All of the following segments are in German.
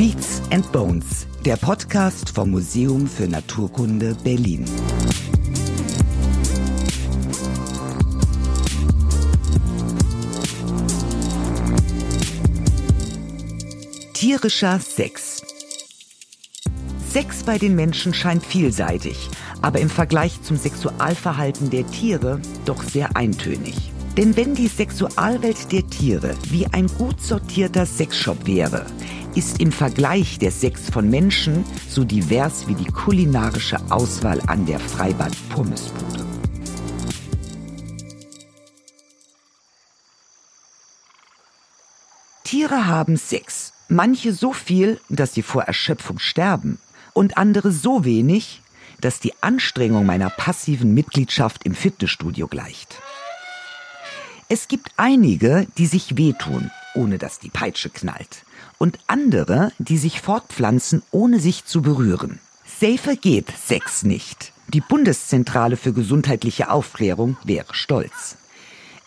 Beats and Bones, der Podcast vom Museum für Naturkunde Berlin. Tierischer Sex. Sex bei den Menschen scheint vielseitig, aber im Vergleich zum Sexualverhalten der Tiere doch sehr eintönig. Denn wenn die Sexualwelt der Tiere wie ein gut sortierter Sexshop wäre, ist im Vergleich der Sex von Menschen so divers wie die kulinarische Auswahl an der Freibad Pommesbude. Tiere haben Sex, manche so viel, dass sie vor Erschöpfung sterben, und andere so wenig, dass die Anstrengung meiner passiven Mitgliedschaft im Fitnessstudio gleicht. Es gibt einige, die sich wehtun, ohne dass die Peitsche knallt, und andere, die sich fortpflanzen, ohne sich zu berühren. Safer geht Sex nicht. Die Bundeszentrale für gesundheitliche Aufklärung wäre stolz.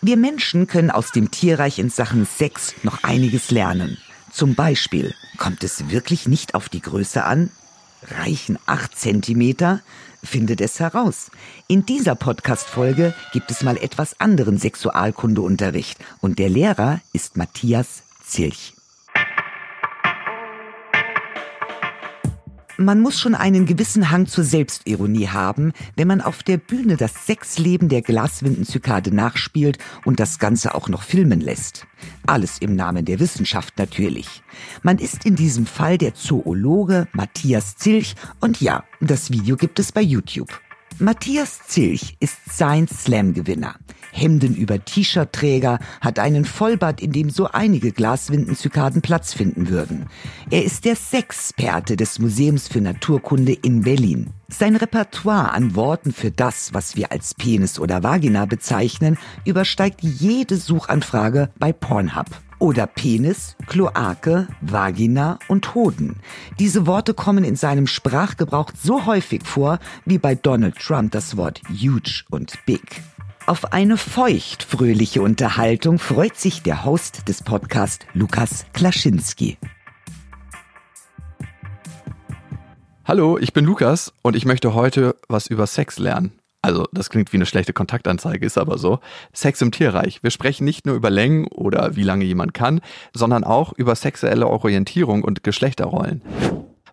Wir Menschen können aus dem Tierreich in Sachen Sex noch einiges lernen. Zum Beispiel, kommt es wirklich nicht auf die Größe an? Reichen acht Zentimeter? findet es heraus. In dieser Podcast-Folge gibt es mal etwas anderen Sexualkundeunterricht und der Lehrer ist Matthias Zilch. Man muss schon einen gewissen Hang zur Selbstironie haben, wenn man auf der Bühne das Sexleben der Glaswindenzykade nachspielt und das Ganze auch noch filmen lässt. Alles im Namen der Wissenschaft natürlich. Man ist in diesem Fall der Zoologe Matthias Zilch und ja, das Video gibt es bei YouTube. Matthias Zilch ist Science Slam Gewinner. Hemden über T-Shirt-Träger, hat einen Vollbart, in dem so einige Glaswindenzykaden Platz finden würden. Er ist der Sexperte des Museums für Naturkunde in Berlin. Sein Repertoire an Worten für das, was wir als Penis oder Vagina bezeichnen, übersteigt jede Suchanfrage bei Pornhub oder Penis, Kloake, Vagina und Hoden. Diese Worte kommen in seinem Sprachgebrauch so häufig vor wie bei Donald Trump das Wort huge und big. Auf eine feucht-fröhliche Unterhaltung freut sich der Host des Podcasts Lukas Klaschinski. Hallo, ich bin Lukas und ich möchte heute was über Sex lernen also das klingt wie eine schlechte Kontaktanzeige, ist aber so. Sex im Tierreich. Wir sprechen nicht nur über Längen oder wie lange jemand kann, sondern auch über sexuelle Orientierung und Geschlechterrollen.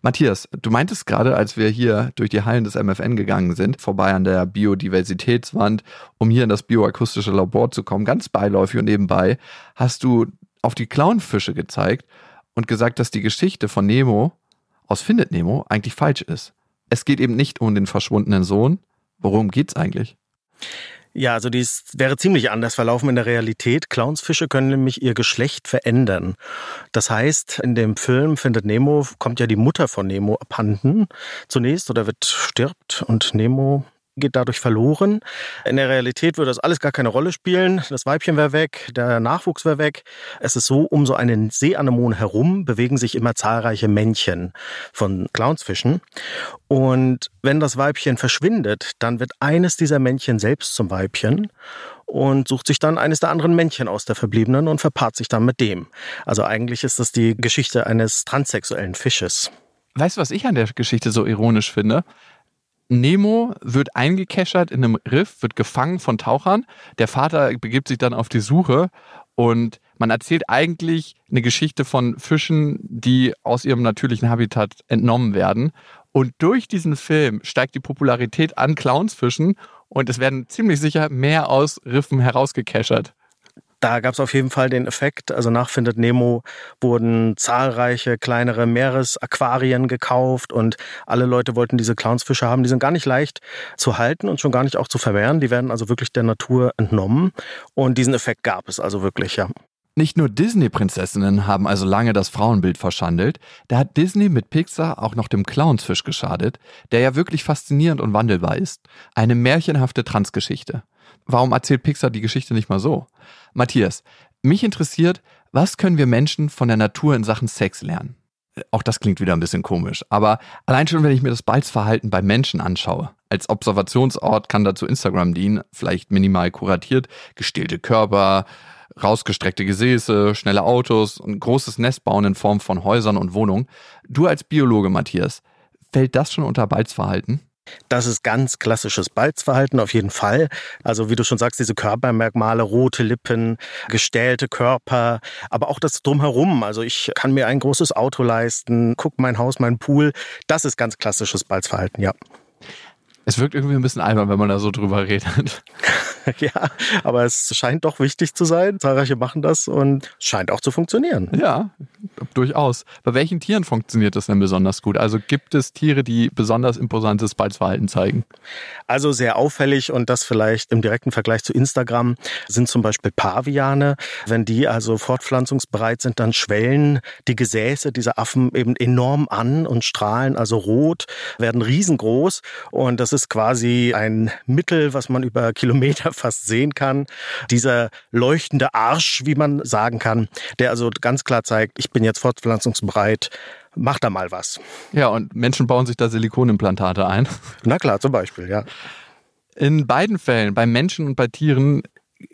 Matthias, du meintest gerade, als wir hier durch die Hallen des MFN gegangen sind, vorbei an der Biodiversitätswand, um hier in das bioakustische Labor zu kommen, ganz beiläufig und nebenbei, hast du auf die Clownfische gezeigt und gesagt, dass die Geschichte von Nemo aus Findet Nemo eigentlich falsch ist. Es geht eben nicht um den verschwundenen Sohn, Worum geht's eigentlich? Ja, also dies wäre ziemlich anders verlaufen in der Realität. Clownsfische können nämlich ihr Geschlecht verändern. Das heißt, in dem Film Findet Nemo kommt ja die Mutter von Nemo abhanden zunächst oder wird stirbt und Nemo geht dadurch verloren. In der Realität würde das alles gar keine Rolle spielen. Das Weibchen wäre weg, der Nachwuchs wäre weg. Es ist so, um so einen Seeanemon herum bewegen sich immer zahlreiche Männchen von Clownsfischen. Und wenn das Weibchen verschwindet, dann wird eines dieser Männchen selbst zum Weibchen und sucht sich dann eines der anderen Männchen aus der Verbliebenen und verpaart sich dann mit dem. Also eigentlich ist das die Geschichte eines transsexuellen Fisches. Weißt du, was ich an der Geschichte so ironisch finde? Nemo wird eingekeschert in einem Riff, wird gefangen von Tauchern. Der Vater begibt sich dann auf die Suche und man erzählt eigentlich eine Geschichte von Fischen, die aus ihrem natürlichen Habitat entnommen werden. Und durch diesen Film steigt die Popularität an Clownsfischen und es werden ziemlich sicher mehr aus Riffen herausgekeschert. Da gab es auf jeden Fall den Effekt. Also nach Findet Nemo wurden zahlreiche kleinere Meeresaquarien gekauft und alle Leute wollten diese Clownsfische haben. Die sind gar nicht leicht zu halten und schon gar nicht auch zu vermehren. Die werden also wirklich der Natur entnommen. Und diesen Effekt gab es also wirklich, ja. Nicht nur Disney-Prinzessinnen haben also lange das Frauenbild verschandelt, da hat Disney mit Pixar auch noch dem Clownsfisch geschadet, der ja wirklich faszinierend und wandelbar ist. Eine märchenhafte Transgeschichte. Warum erzählt Pixar die Geschichte nicht mal so? Matthias, mich interessiert, was können wir Menschen von der Natur in Sachen Sex lernen? Auch das klingt wieder ein bisschen komisch, aber allein schon, wenn ich mir das Balzverhalten bei Menschen anschaue, als Observationsort kann dazu Instagram dienen, vielleicht minimal kuratiert, gestillte Körper, Rausgestreckte Gesäße, schnelle Autos und großes Nest bauen in Form von Häusern und Wohnungen. Du als Biologe, Matthias, fällt das schon unter Balzverhalten? Das ist ganz klassisches Balzverhalten auf jeden Fall. Also wie du schon sagst, diese Körpermerkmale, rote Lippen, gestählte Körper, aber auch das drumherum. Also ich kann mir ein großes Auto leisten, guck mein Haus, mein Pool. Das ist ganz klassisches Balzverhalten, ja. Es wirkt irgendwie ein bisschen albern, wenn man da so drüber redet. ja, aber es scheint doch wichtig zu sein. Zahlreiche machen das und es scheint auch zu funktionieren. Ja, durchaus. Bei welchen Tieren funktioniert das denn besonders gut? Also gibt es Tiere, die besonders imposantes Balzverhalten zeigen? Also sehr auffällig und das vielleicht im direkten Vergleich zu Instagram sind zum Beispiel Paviane. Wenn die also fortpflanzungsbereit sind, dann schwellen die Gesäße dieser Affen eben enorm an und strahlen also rot, werden riesengroß und das ist quasi ein Mittel, was man über Kilometer fast sehen kann. Dieser leuchtende Arsch, wie man sagen kann, der also ganz klar zeigt, ich bin jetzt fortpflanzungsbereit, mach da mal was. Ja, und Menschen bauen sich da Silikonimplantate ein. Na klar, zum Beispiel, ja. In beiden Fällen, bei Menschen und bei Tieren,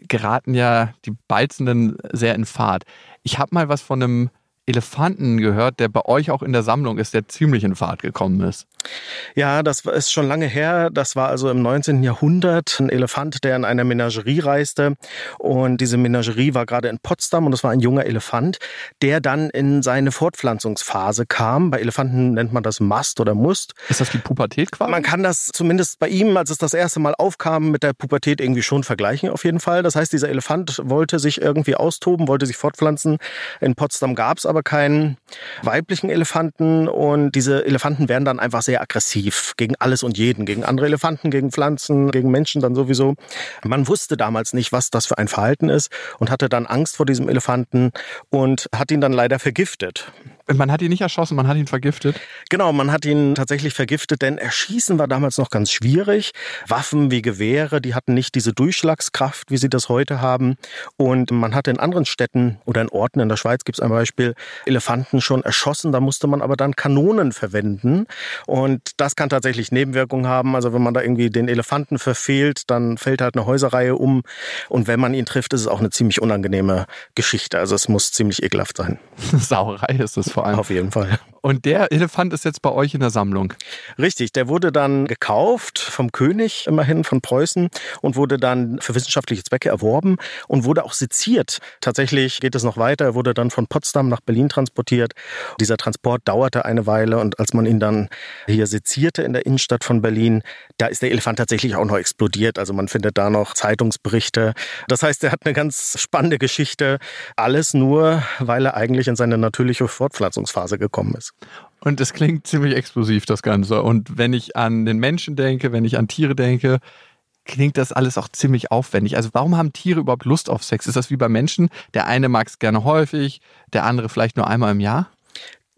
geraten ja die Balzenden sehr in Fahrt. Ich habe mal was von einem Elefanten gehört, der bei euch auch in der Sammlung ist, der ziemlich in Fahrt gekommen ist. Ja, das ist schon lange her. Das war also im 19. Jahrhundert ein Elefant, der in einer Menagerie reiste. Und diese Menagerie war gerade in Potsdam und es war ein junger Elefant, der dann in seine Fortpflanzungsphase kam. Bei Elefanten nennt man das Mast oder Must. Ist das die Pubertät quasi? Man kann das zumindest bei ihm, als es das erste Mal aufkam, mit der Pubertät irgendwie schon vergleichen, auf jeden Fall. Das heißt, dieser Elefant wollte sich irgendwie austoben, wollte sich fortpflanzen. In Potsdam gab es aber keinen weiblichen Elefanten und diese Elefanten werden dann einfach sehr aggressiv gegen alles und jeden, gegen andere Elefanten, gegen Pflanzen, gegen Menschen dann sowieso. Man wusste damals nicht, was das für ein Verhalten ist und hatte dann Angst vor diesem Elefanten und hat ihn dann leider vergiftet. Man hat ihn nicht erschossen, man hat ihn vergiftet? Genau, man hat ihn tatsächlich vergiftet, denn Erschießen war damals noch ganz schwierig. Waffen wie Gewehre, die hatten nicht diese Durchschlagskraft, wie sie das heute haben. Und man hat in anderen Städten oder in Orten in der Schweiz gibt es ein Beispiel, Elefanten schon erschossen. Da musste man aber dann Kanonen verwenden. Und das kann tatsächlich Nebenwirkungen haben. Also wenn man da irgendwie den Elefanten verfehlt, dann fällt halt eine Häuserreihe um. Und wenn man ihn trifft, ist es auch eine ziemlich unangenehme Geschichte. Also es muss ziemlich ekelhaft sein. Sauerei ist es vor allem. Auf jeden Fall. Und der Elefant ist jetzt bei euch in der Sammlung. Richtig, der wurde dann gekauft vom König, immerhin von Preußen, und wurde dann für wissenschaftliche Zwecke erworben und wurde auch seziert. Tatsächlich geht es noch weiter. Er wurde dann von Potsdam nach Berlin transportiert. Dieser Transport dauerte eine Weile und als man ihn dann hier sezierte in der Innenstadt von Berlin, da ist der Elefant tatsächlich auch noch explodiert. Also man findet da noch Zeitungsberichte. Das heißt, er hat eine ganz spannende Geschichte. Alles nur, weil er eigentlich in seine natürliche Fortpflanzung Fortpflanzungsphase gekommen ist. Und es klingt ziemlich explosiv, das Ganze. Und wenn ich an den Menschen denke, wenn ich an Tiere denke, klingt das alles auch ziemlich aufwendig. Also warum haben Tiere überhaupt Lust auf Sex? Ist das wie bei Menschen? Der eine mag es gerne häufig, der andere vielleicht nur einmal im Jahr?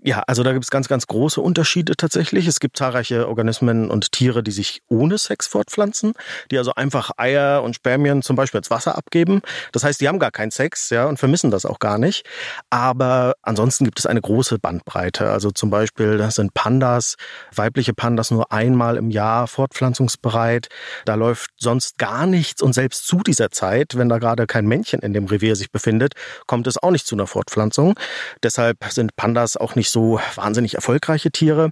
Ja, also da gibt es ganz, ganz große Unterschiede tatsächlich. Es gibt zahlreiche Organismen und Tiere, die sich ohne Sex fortpflanzen, die also einfach Eier und Spermien zum Beispiel als Wasser abgeben. Das heißt, die haben gar keinen Sex, ja, und vermissen das auch gar nicht. Aber ansonsten gibt es eine große Bandbreite. Also zum Beispiel, das sind Pandas, weibliche Pandas nur einmal im Jahr fortpflanzungsbereit. Da läuft sonst gar nichts und selbst zu dieser Zeit, wenn da gerade kein Männchen in dem Revier sich befindet, kommt es auch nicht zu einer Fortpflanzung. Deshalb sind Pandas auch nicht nicht so wahnsinnig erfolgreiche Tiere.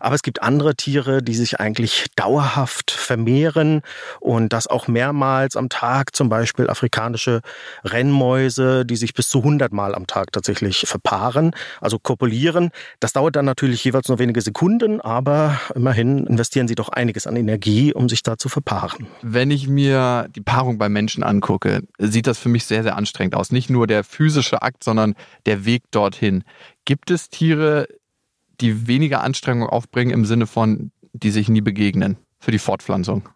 Aber es gibt andere Tiere, die sich eigentlich dauerhaft vermehren und das auch mehrmals am Tag, zum Beispiel afrikanische Rennmäuse, die sich bis zu 100 Mal am Tag tatsächlich verpaaren, also kopulieren. Das dauert dann natürlich jeweils nur wenige Sekunden, aber immerhin investieren sie doch einiges an Energie, um sich da zu verpaaren. Wenn ich mir die Paarung bei Menschen angucke, sieht das für mich sehr, sehr anstrengend aus. Nicht nur der physische Akt, sondern der Weg dorthin. Gibt es Tiere, die weniger Anstrengung aufbringen im Sinne von, die sich nie begegnen für die Fortpflanzung?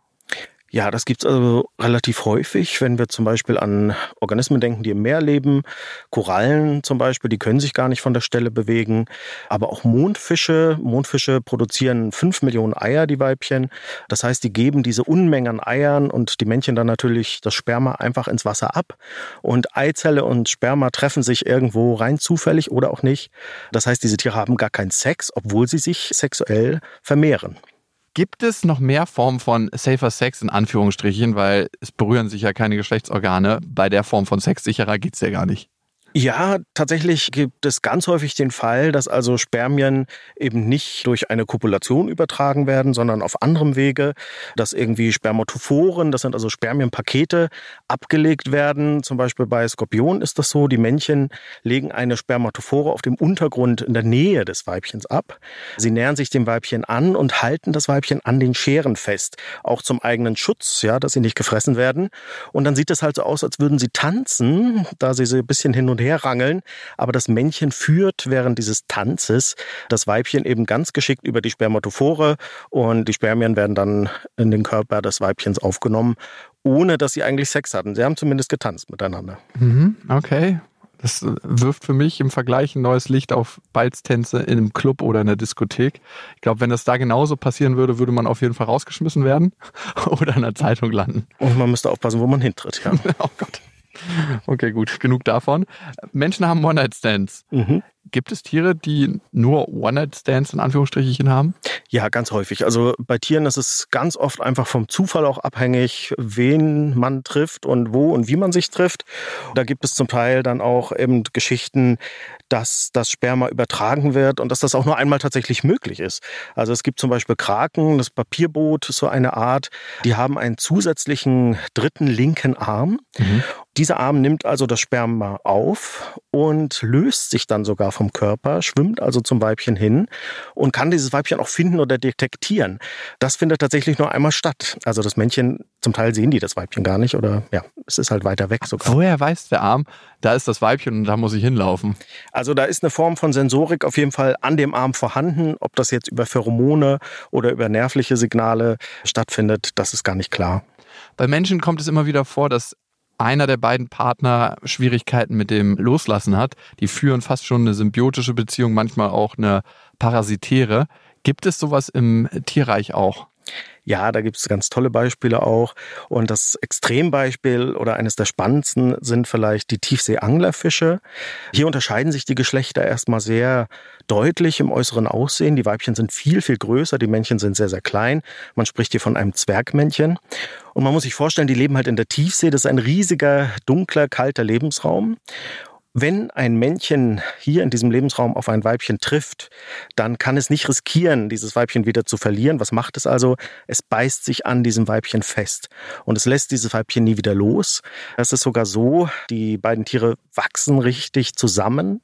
Ja, das gibt's also relativ häufig, wenn wir zum Beispiel an Organismen denken, die im Meer leben. Korallen zum Beispiel, die können sich gar nicht von der Stelle bewegen. Aber auch Mondfische. Mondfische produzieren fünf Millionen Eier, die Weibchen. Das heißt, die geben diese Unmengen an Eiern und die Männchen dann natürlich das Sperma einfach ins Wasser ab. Und Eizelle und Sperma treffen sich irgendwo rein zufällig oder auch nicht. Das heißt, diese Tiere haben gar keinen Sex, obwohl sie sich sexuell vermehren. Gibt es noch mehr Formen von safer Sex in Anführungsstrichen, weil es berühren sich ja keine Geschlechtsorgane. Bei der Form von Sex sicherer geht's ja gar nicht. Ja, tatsächlich gibt es ganz häufig den Fall, dass also Spermien eben nicht durch eine Kopulation übertragen werden, sondern auf anderem Wege, dass irgendwie Spermatophoren, das sind also Spermienpakete, abgelegt werden. Zum Beispiel bei Skorpionen ist das so, die Männchen legen eine Spermatophore auf dem Untergrund in der Nähe des Weibchens ab. Sie nähern sich dem Weibchen an und halten das Weibchen an den Scheren fest, auch zum eigenen Schutz, ja, dass sie nicht gefressen werden. Und dann sieht es halt so aus, als würden sie tanzen, da sie so ein bisschen hin und rangeln. Aber das Männchen führt während dieses Tanzes das Weibchen eben ganz geschickt über die Spermatophore und die Spermien werden dann in den Körper des Weibchens aufgenommen, ohne dass sie eigentlich Sex hatten. Sie haben zumindest getanzt miteinander. Mhm, okay. Das wirft für mich im Vergleich ein neues Licht auf Balztänze in einem Club oder in der Diskothek. Ich glaube, wenn das da genauso passieren würde, würde man auf jeden Fall rausgeschmissen werden oder in der Zeitung landen. Und man müsste aufpassen, wo man hintritt, ja. oh Gott. Okay, gut, genug davon. Menschen haben One-Night-Stands. Mhm. Gibt es Tiere, die nur One-Night-Stands in Anführungsstrichen haben? Ja, ganz häufig. Also bei Tieren ist es ganz oft einfach vom Zufall auch abhängig, wen man trifft und wo und wie man sich trifft. Da gibt es zum Teil dann auch eben Geschichten, dass das Sperma übertragen wird und dass das auch nur einmal tatsächlich möglich ist. Also es gibt zum Beispiel Kraken, das Papierboot, so eine Art, die haben einen zusätzlichen dritten linken Arm. Mhm. Dieser Arm nimmt also das Sperma auf und löst sich dann sogar vom Körper, schwimmt also zum Weibchen hin und kann dieses Weibchen auch finden oder detektieren. Das findet tatsächlich nur einmal statt. Also das Männchen, zum Teil sehen die das Weibchen gar nicht oder ja, es ist halt weiter weg sogar. Woher weiß der Arm, da ist das Weibchen und da muss ich hinlaufen? Also da ist eine Form von Sensorik auf jeden Fall an dem Arm vorhanden. Ob das jetzt über Pheromone oder über nervliche Signale stattfindet, das ist gar nicht klar. Bei Menschen kommt es immer wieder vor, dass einer der beiden Partner Schwierigkeiten mit dem Loslassen hat. Die führen fast schon eine symbiotische Beziehung, manchmal auch eine parasitäre. Gibt es sowas im Tierreich auch? Ja, da gibt es ganz tolle Beispiele auch. Und das Extrembeispiel oder eines der spannendsten sind vielleicht die Tiefseeanglerfische. Hier unterscheiden sich die Geschlechter erstmal sehr deutlich im äußeren Aussehen. Die Weibchen sind viel, viel größer, die Männchen sind sehr, sehr klein. Man spricht hier von einem Zwergmännchen. Und man muss sich vorstellen, die leben halt in der Tiefsee. Das ist ein riesiger, dunkler, kalter Lebensraum. Wenn ein Männchen hier in diesem Lebensraum auf ein Weibchen trifft, dann kann es nicht riskieren, dieses Weibchen wieder zu verlieren. Was macht es also? Es beißt sich an diesem Weibchen fest und es lässt dieses Weibchen nie wieder los. Es ist sogar so, die beiden Tiere wachsen richtig zusammen.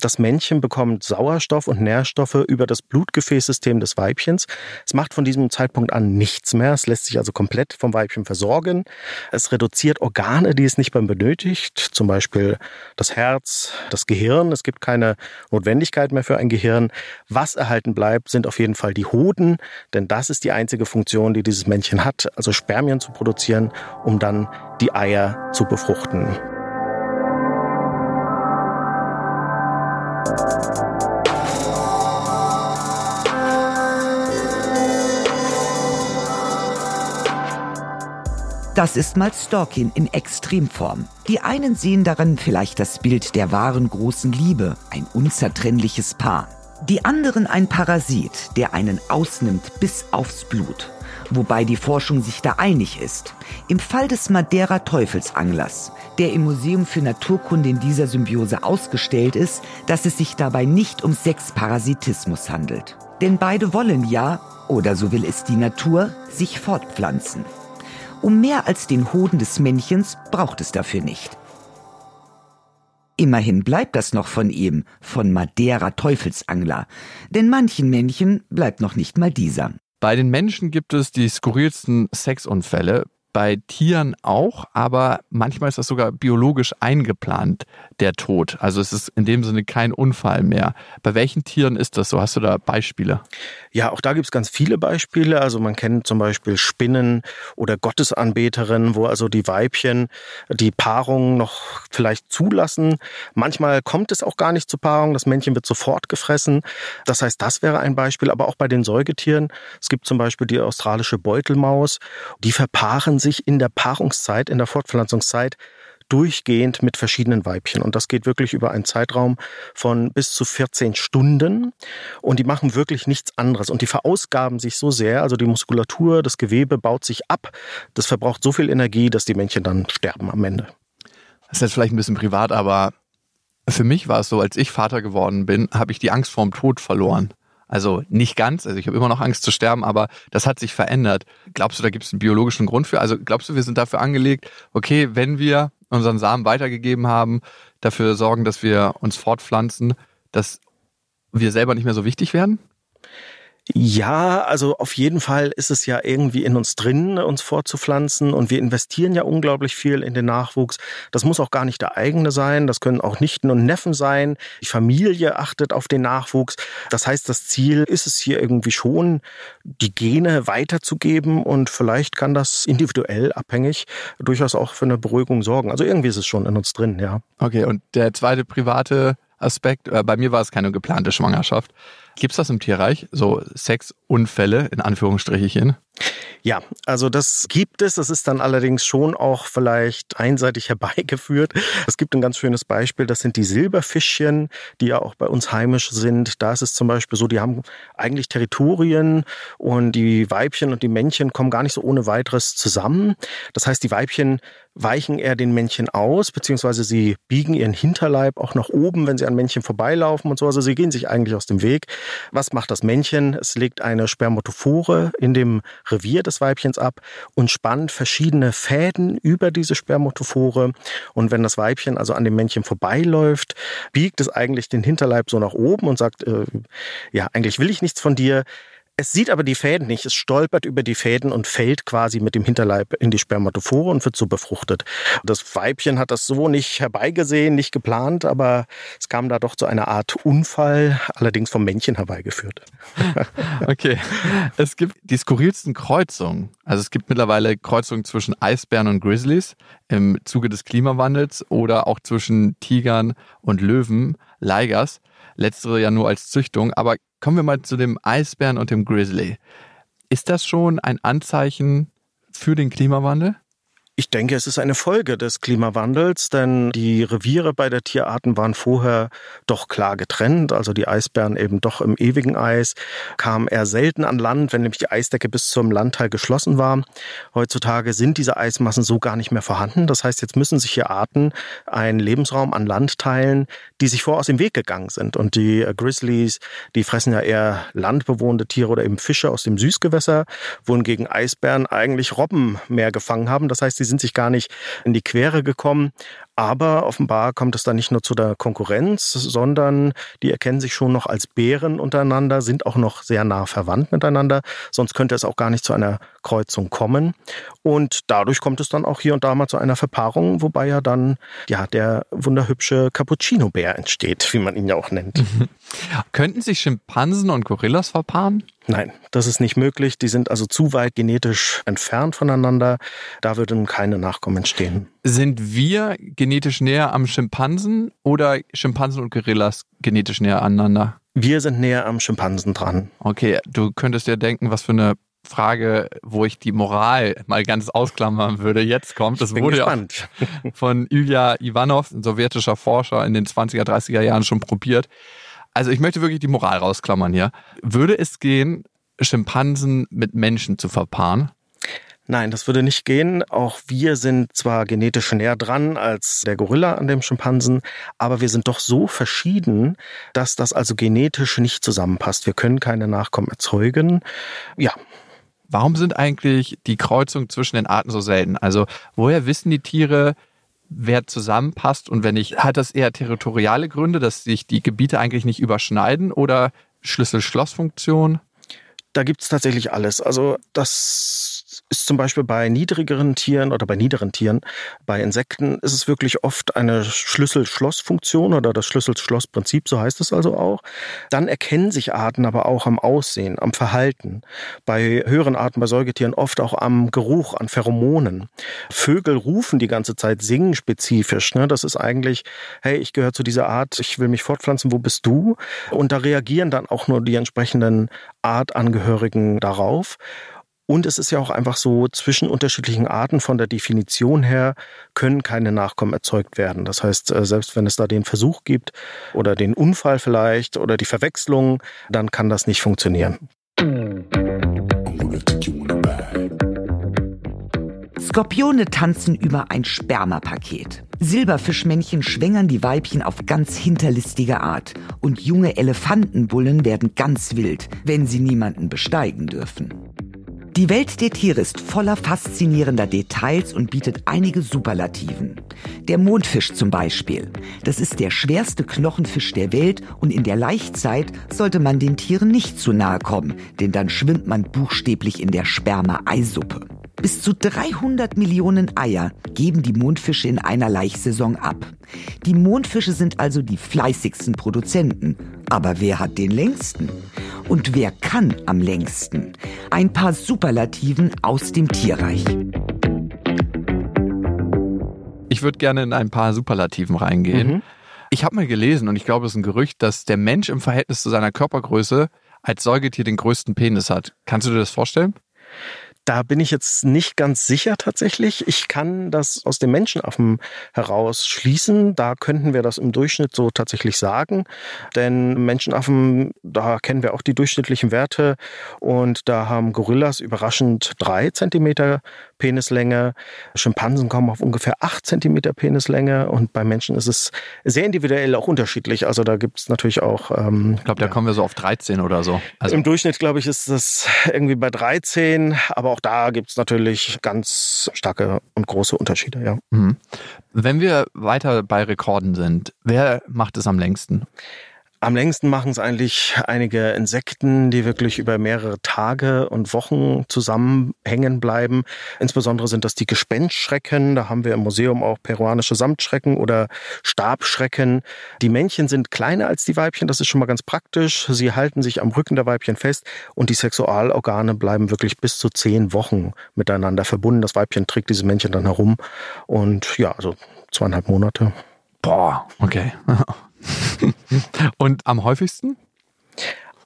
Das Männchen bekommt Sauerstoff und Nährstoffe über das Blutgefäßsystem des Weibchens. Es macht von diesem Zeitpunkt an nichts mehr. Es lässt sich also komplett vom Weibchen versorgen. Es reduziert Organe, die es nicht mehr benötigt, zum Beispiel das Herz Herz, das Gehirn. Es gibt keine Notwendigkeit mehr für ein Gehirn. Was erhalten bleibt, sind auf jeden Fall die Hoden, denn das ist die einzige Funktion, die dieses Männchen hat, also Spermien zu produzieren, um dann die Eier zu befruchten. Das ist mal Stalking in Extremform. Die einen sehen darin vielleicht das Bild der wahren großen Liebe, ein unzertrennliches Paar. Die anderen ein Parasit, der einen ausnimmt bis aufs Blut. Wobei die Forschung sich da einig ist. Im Fall des Madeira Teufelsanglers, der im Museum für Naturkunde in dieser Symbiose ausgestellt ist, dass es sich dabei nicht um Sexparasitismus handelt. Denn beide wollen ja, oder so will es die Natur, sich fortpflanzen. Um mehr als den Hoden des Männchens braucht es dafür nicht. Immerhin bleibt das noch von ihm, von Madeira Teufelsangler, denn manchen Männchen bleibt noch nicht mal dieser. Bei den Menschen gibt es die skurrilsten Sexunfälle, bei Tieren auch, aber manchmal ist das sogar biologisch eingeplant, der Tod. Also es ist in dem Sinne kein Unfall mehr. Bei welchen Tieren ist das so? Hast du da Beispiele? Ja, auch da gibt es ganz viele Beispiele. Also man kennt zum Beispiel Spinnen oder Gottesanbeterinnen, wo also die Weibchen die Paarung noch vielleicht zulassen. Manchmal kommt es auch gar nicht zur Paarung. Das Männchen wird sofort gefressen. Das heißt, das wäre ein Beispiel. Aber auch bei den Säugetieren. Es gibt zum Beispiel die australische Beutelmaus. Die verpaaren sich in der Paarungszeit, in der Fortpflanzungszeit durchgehend mit verschiedenen Weibchen. Und das geht wirklich über einen Zeitraum von bis zu 14 Stunden. Und die machen wirklich nichts anderes. Und die verausgaben sich so sehr, also die Muskulatur, das Gewebe baut sich ab. Das verbraucht so viel Energie, dass die Männchen dann sterben am Ende. Das ist jetzt vielleicht ein bisschen privat, aber für mich war es so, als ich Vater geworden bin, habe ich die Angst vorm Tod verloren. Also nicht ganz, also ich habe immer noch Angst zu sterben, aber das hat sich verändert. Glaubst du, da gibt es einen biologischen Grund für? Also glaubst du, wir sind dafür angelegt, okay, wenn wir unseren Samen weitergegeben haben, dafür sorgen, dass wir uns fortpflanzen, dass wir selber nicht mehr so wichtig werden? Ja, also auf jeden Fall ist es ja irgendwie in uns drin, uns fortzupflanzen und wir investieren ja unglaublich viel in den Nachwuchs. Das muss auch gar nicht der eigene sein, das können auch Nichten und Neffen sein. Die Familie achtet auf den Nachwuchs. Das heißt, das Ziel ist es hier irgendwie schon, die Gene weiterzugeben und vielleicht kann das individuell abhängig durchaus auch für eine Beruhigung sorgen. Also irgendwie ist es schon in uns drin, ja. Okay, und der zweite private Aspekt, äh, bei mir war es keine geplante Schwangerschaft. Gibt es das im Tierreich? So Sexunfälle in Anführungsstrichen? Ja, also das gibt es. Das ist dann allerdings schon auch vielleicht einseitig herbeigeführt. Es gibt ein ganz schönes Beispiel. Das sind die Silberfischchen, die ja auch bei uns heimisch sind. Da ist es zum Beispiel so, die haben eigentlich Territorien und die Weibchen und die Männchen kommen gar nicht so ohne weiteres zusammen. Das heißt, die Weibchen weichen eher den Männchen aus, beziehungsweise sie biegen ihren Hinterleib auch nach oben, wenn sie an Männchen vorbeilaufen und so. Also sie gehen sich eigentlich aus dem Weg. Was macht das Männchen? Es legt eine Spermatophore in dem Revier des Weibchens ab und spannt verschiedene Fäden über diese Spermatophore. Und wenn das Weibchen also an dem Männchen vorbeiläuft, biegt es eigentlich den Hinterleib so nach oben und sagt, äh, ja, eigentlich will ich nichts von dir. Es sieht aber die Fäden nicht. Es stolpert über die Fäden und fällt quasi mit dem Hinterleib in die Spermatophore und wird so befruchtet. Das Weibchen hat das so nicht herbeigesehen, nicht geplant, aber es kam da doch zu einer Art Unfall, allerdings vom Männchen herbeigeführt. okay. Es gibt die skurrilsten Kreuzungen. Also es gibt mittlerweile Kreuzungen zwischen Eisbären und Grizzlies im Zuge des Klimawandels oder auch zwischen Tigern und Löwen, Ligers. Letztere ja nur als Züchtung. Aber kommen wir mal zu dem Eisbären und dem Grizzly. Ist das schon ein Anzeichen für den Klimawandel? Ich denke, es ist eine Folge des Klimawandels, denn die Reviere bei der Tierarten waren vorher doch klar getrennt. Also die Eisbären eben doch im ewigen Eis, kamen eher selten an Land, wenn nämlich die Eisdecke bis zum Landteil geschlossen war. Heutzutage sind diese Eismassen so gar nicht mehr vorhanden. Das heißt, jetzt müssen sich hier Arten einen Lebensraum an Land teilen, die sich vor aus dem Weg gegangen sind. Und die Grizzlies, die fressen ja eher landbewohnende Tiere oder eben Fische aus dem Süßgewässer, wohingegen Eisbären eigentlich Robben mehr gefangen haben. Das heißt, sind sich gar nicht in die Quere gekommen. Aber offenbar kommt es da nicht nur zu der Konkurrenz, sondern die erkennen sich schon noch als Bären untereinander, sind auch noch sehr nah verwandt miteinander. Sonst könnte es auch gar nicht zu einer Kreuzung kommen. Und dadurch kommt es dann auch hier und da mal zu einer Verpaarung, wobei ja dann ja der wunderhübsche Cappuccino-Bär entsteht, wie man ihn ja auch nennt. Könnten sich Schimpansen und Gorillas verpaaren? Nein, das ist nicht möglich. Die sind also zu weit genetisch entfernt voneinander. Da würden keine Nachkommen entstehen. Sind wir genetisch näher am Schimpansen oder Schimpansen und Gorillas genetisch näher aneinander? Wir sind näher am Schimpansen dran. Okay, du könntest dir denken, was für eine Frage, wo ich die Moral mal ganz ausklammern würde, jetzt kommt. Das wurde gespannt. ja von Ilya Ivanov, ein sowjetischer Forscher, in den 20er, 30er Jahren schon probiert. Also ich möchte wirklich die Moral rausklammern hier. Würde es gehen, Schimpansen mit Menschen zu verpaaren? Nein, das würde nicht gehen. Auch wir sind zwar genetisch näher dran als der Gorilla an dem Schimpansen, aber wir sind doch so verschieden, dass das also genetisch nicht zusammenpasst. Wir können keine Nachkommen erzeugen. Ja. Warum sind eigentlich die Kreuzungen zwischen den Arten so selten? Also woher wissen die Tiere, wer zusammenpasst und wenn nicht, hat das eher territoriale Gründe, dass sich die Gebiete eigentlich nicht überschneiden oder Schlüssel-Schloss-Funktion? Da gibt's tatsächlich alles. Also das ist zum Beispiel bei niedrigeren Tieren oder bei niederen Tieren, bei Insekten ist es wirklich oft eine Schlüssel-Schloss-Funktion oder das Schlüssel-Schloss-Prinzip, so heißt es also auch. Dann erkennen sich Arten aber auch am Aussehen, am Verhalten. Bei höheren Arten, bei Säugetieren oft auch am Geruch, an Pheromonen. Vögel rufen die ganze Zeit, singen spezifisch. Ne? Das ist eigentlich, hey, ich gehöre zu dieser Art, ich will mich fortpflanzen, wo bist du? Und da reagieren dann auch nur die entsprechenden Artangehörigen darauf. Und es ist ja auch einfach so, zwischen unterschiedlichen Arten von der Definition her können keine Nachkommen erzeugt werden. Das heißt, äh, selbst wenn es da den Versuch gibt oder den Unfall vielleicht oder die Verwechslung, dann kann das nicht funktionieren. Skorpione tanzen über ein Spermapaket. Silberfischmännchen schwängern die Weibchen auf ganz hinterlistige Art. Und junge Elefantenbullen werden ganz wild, wenn sie niemanden besteigen dürfen. Die Welt der Tiere ist voller faszinierender Details und bietet einige Superlativen. Der Mondfisch zum Beispiel. Das ist der schwerste Knochenfisch der Welt und in der Laichzeit sollte man den Tieren nicht zu nahe kommen, denn dann schwimmt man buchstäblich in der Sperma-Eisuppe. Bis zu 300 Millionen Eier geben die Mondfische in einer Laichsaison ab. Die Mondfische sind also die fleißigsten Produzenten. Aber wer hat den längsten? Und wer kann am längsten? Ein paar Superlativen aus dem Tierreich. Ich würde gerne in ein paar Superlativen reingehen. Mhm. Ich habe mal gelesen, und ich glaube, es ist ein Gerücht, dass der Mensch im Verhältnis zu seiner Körpergröße als Säugetier den größten Penis hat. Kannst du dir das vorstellen? Da bin ich jetzt nicht ganz sicher tatsächlich. Ich kann das aus dem Menschenaffen heraus schließen. Da könnten wir das im Durchschnitt so tatsächlich sagen. Denn Menschenaffen, da kennen wir auch die durchschnittlichen Werte. Und da haben Gorillas überraschend drei Zentimeter Penislänge. Schimpansen kommen auf ungefähr acht Zentimeter Penislänge. Und bei Menschen ist es sehr individuell auch unterschiedlich. Also da gibt es natürlich auch. Ähm, ich glaube, da ja. kommen wir so auf 13 oder so. Also Im Durchschnitt, glaube ich, ist das irgendwie bei 13. Aber auch da gibt es natürlich ganz starke und große Unterschiede, ja. Mhm. Wenn wir weiter bei Rekorden sind, wer macht es am längsten? Am längsten machen es eigentlich einige Insekten, die wirklich über mehrere Tage und Wochen zusammenhängen bleiben. Insbesondere sind das die Gespenstschrecken. Da haben wir im Museum auch peruanische Samtschrecken oder Stabschrecken. Die Männchen sind kleiner als die Weibchen. Das ist schon mal ganz praktisch. Sie halten sich am Rücken der Weibchen fest und die Sexualorgane bleiben wirklich bis zu zehn Wochen miteinander verbunden. Das Weibchen trägt diese Männchen dann herum und ja, also zweieinhalb Monate. Boah, okay. Und am häufigsten?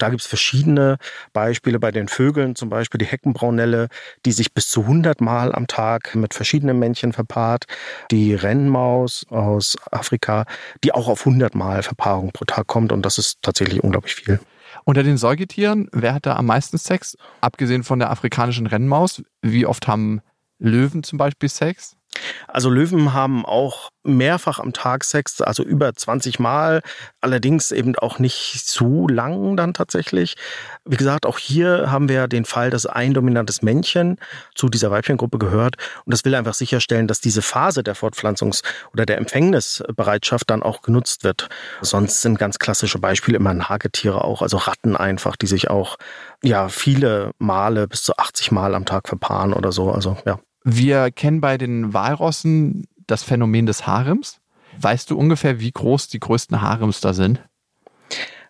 Da gibt es verschiedene Beispiele bei den Vögeln, zum Beispiel die Heckenbraunelle, die sich bis zu 100 Mal am Tag mit verschiedenen Männchen verpaart. Die Rennmaus aus Afrika, die auch auf 100 Mal Verpaarung pro Tag kommt und das ist tatsächlich unglaublich viel. Unter den Säugetieren, wer hat da am meisten Sex? Abgesehen von der afrikanischen Rennmaus, wie oft haben Löwen zum Beispiel Sex? Also Löwen haben auch mehrfach am Tag Sex, also über 20 Mal, allerdings eben auch nicht zu lang dann tatsächlich. Wie gesagt, auch hier haben wir den Fall, dass ein dominantes Männchen zu dieser Weibchengruppe gehört und das will einfach sicherstellen, dass diese Phase der Fortpflanzungs- oder der Empfängnisbereitschaft dann auch genutzt wird. Sonst sind ganz klassische Beispiele immer Nagetiere auch, also Ratten einfach, die sich auch ja viele Male bis zu 80 Mal am Tag verpaaren oder so. Also ja. Wir kennen bei den Walrossen das Phänomen des Harems. Weißt du ungefähr, wie groß die größten Harems da sind?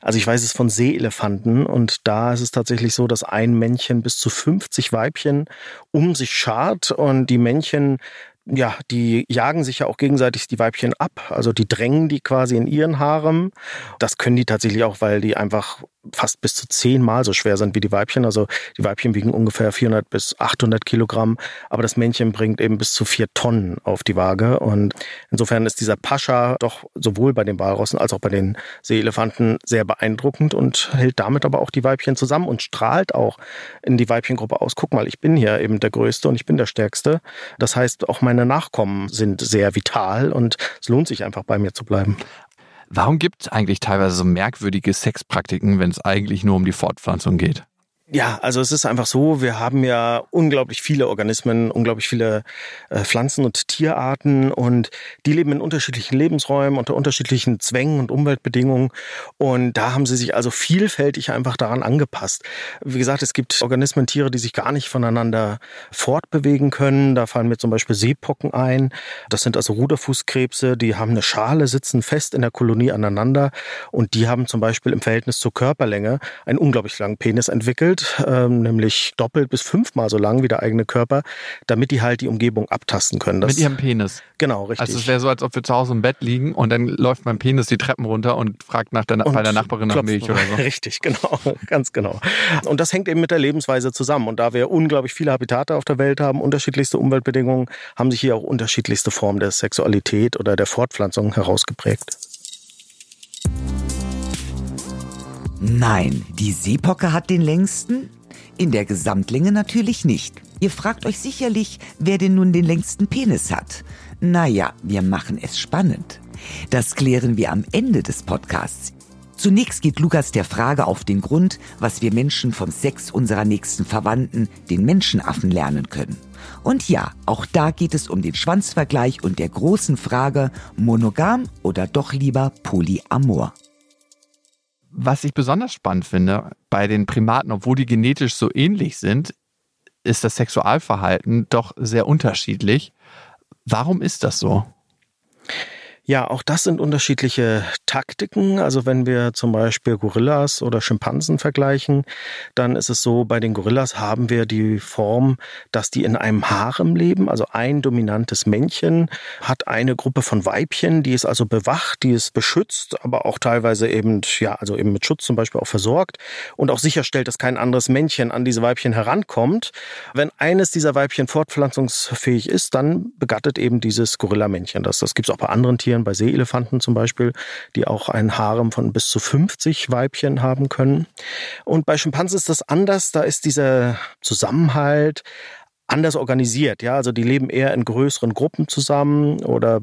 Also ich weiß es von Seeelefanten und da ist es tatsächlich so, dass ein Männchen bis zu 50 Weibchen um sich schart und die Männchen ja, die jagen sich ja auch gegenseitig die Weibchen ab. Also die drängen die quasi in ihren Harem. Das können die tatsächlich auch, weil die einfach fast bis zu zehnmal so schwer sind wie die Weibchen. Also die Weibchen wiegen ungefähr 400 bis 800 Kilogramm, aber das Männchen bringt eben bis zu vier Tonnen auf die Waage. Und insofern ist dieser Pascha doch sowohl bei den Walrossen als auch bei den Seeelefanten sehr beeindruckend und hält damit aber auch die Weibchen zusammen und strahlt auch in die Weibchengruppe aus. Guck mal, ich bin hier eben der Größte und ich bin der Stärkste. Das heißt, auch meine Nachkommen sind sehr vital und es lohnt sich einfach bei mir zu bleiben. Warum gibt es eigentlich teilweise so merkwürdige Sexpraktiken, wenn es eigentlich nur um die Fortpflanzung geht? Ja, also es ist einfach so, wir haben ja unglaublich viele Organismen, unglaublich viele äh, Pflanzen- und Tierarten und die leben in unterschiedlichen Lebensräumen, unter unterschiedlichen Zwängen und Umweltbedingungen und da haben sie sich also vielfältig einfach daran angepasst. Wie gesagt, es gibt Organismen, Tiere, die sich gar nicht voneinander fortbewegen können. Da fallen mir zum Beispiel Seepocken ein. Das sind also Ruderfußkrebse, die haben eine Schale, sitzen fest in der Kolonie aneinander und die haben zum Beispiel im Verhältnis zur Körperlänge einen unglaublich langen Penis entwickelt sind, ähm, nämlich doppelt bis fünfmal so lang wie der eigene Körper, damit die halt die Umgebung abtasten können. Das, Mit ihrem Penis. Genau, richtig. Also es wäre so, als ob wir zu Hause im Bett liegen und dann läuft mein Penis die Treppen runter und fragt nach der, und bei der Nachbarin nach Milch oder so. Richtig, genau, ganz genau. Und das hängt eben mit der Lebensweise zusammen. Und da wir unglaublich viele Habitate auf der Welt haben, unterschiedlichste Umweltbedingungen, haben sich hier auch unterschiedlichste Formen der Sexualität oder der Fortpflanzung herausgeprägt. Nein, die Seepocke hat den längsten? In der Gesamtlänge natürlich nicht. Ihr fragt euch sicherlich, wer denn nun den längsten Penis hat. Naja, wir machen es spannend. Das klären wir am Ende des Podcasts. Zunächst geht Lukas der Frage auf den Grund, was wir Menschen vom Sex unserer nächsten Verwandten, den Menschenaffen, lernen können. Und ja, auch da geht es um den Schwanzvergleich und der großen Frage, monogam oder doch lieber polyamor. Was ich besonders spannend finde bei den Primaten, obwohl die genetisch so ähnlich sind, ist das Sexualverhalten doch sehr unterschiedlich. Warum ist das so? Ja, auch das sind unterschiedliche Taktiken. Also wenn wir zum Beispiel Gorillas oder Schimpansen vergleichen, dann ist es so, bei den Gorillas haben wir die Form, dass die in einem Harem leben. Also ein dominantes Männchen hat eine Gruppe von Weibchen, die ist also bewacht, die ist beschützt, aber auch teilweise eben, ja, also eben mit Schutz zum Beispiel auch versorgt und auch sicherstellt, dass kein anderes Männchen an diese Weibchen herankommt. Wenn eines dieser Weibchen fortpflanzungsfähig ist, dann begattet eben dieses Gorillamännchen das. Das gibt es auch bei anderen Tieren Tieren, bei Seeelefanten zum Beispiel, die auch ein Harem von bis zu 50 Weibchen haben können. Und bei Schimpansen ist das anders. Da ist dieser Zusammenhalt anders organisiert. Ja, also die leben eher in größeren Gruppen zusammen oder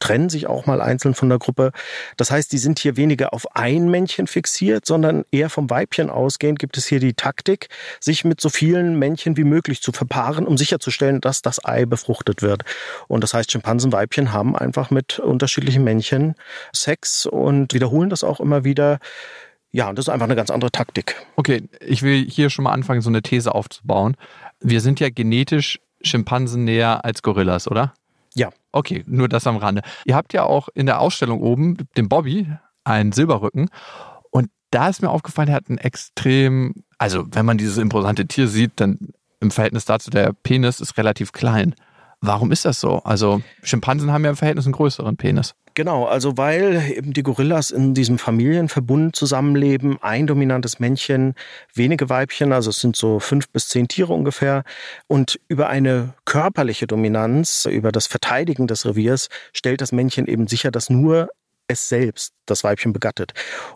trennen sich auch mal einzeln von der Gruppe. Das heißt, die sind hier weniger auf ein Männchen fixiert, sondern eher vom Weibchen ausgehend gibt es hier die Taktik, sich mit so vielen Männchen wie möglich zu verpaaren, um sicherzustellen, dass das Ei befruchtet wird. Und das heißt, Schimpansenweibchen haben einfach mit unterschiedlichen Männchen Sex und wiederholen das auch immer wieder. Ja, und das ist einfach eine ganz andere Taktik. Okay, ich will hier schon mal anfangen, so eine These aufzubauen. Wir sind ja genetisch Schimpansen näher als Gorillas, oder? Ja. Okay, nur das am Rande. Ihr habt ja auch in der Ausstellung oben den Bobby, einen Silberrücken. Und da ist mir aufgefallen, er hat einen extrem, also wenn man dieses imposante Tier sieht, dann im Verhältnis dazu der Penis ist relativ klein. Warum ist das so? Also Schimpansen haben ja im Verhältnis einen größeren Penis. Genau, also weil eben die Gorillas in diesem Familienverbund zusammenleben, ein dominantes Männchen, wenige Weibchen, also es sind so fünf bis zehn Tiere ungefähr. Und über eine körperliche Dominanz, über das Verteidigen des Reviers, stellt das Männchen eben sicher, dass nur es selbst das Weibchen begattet.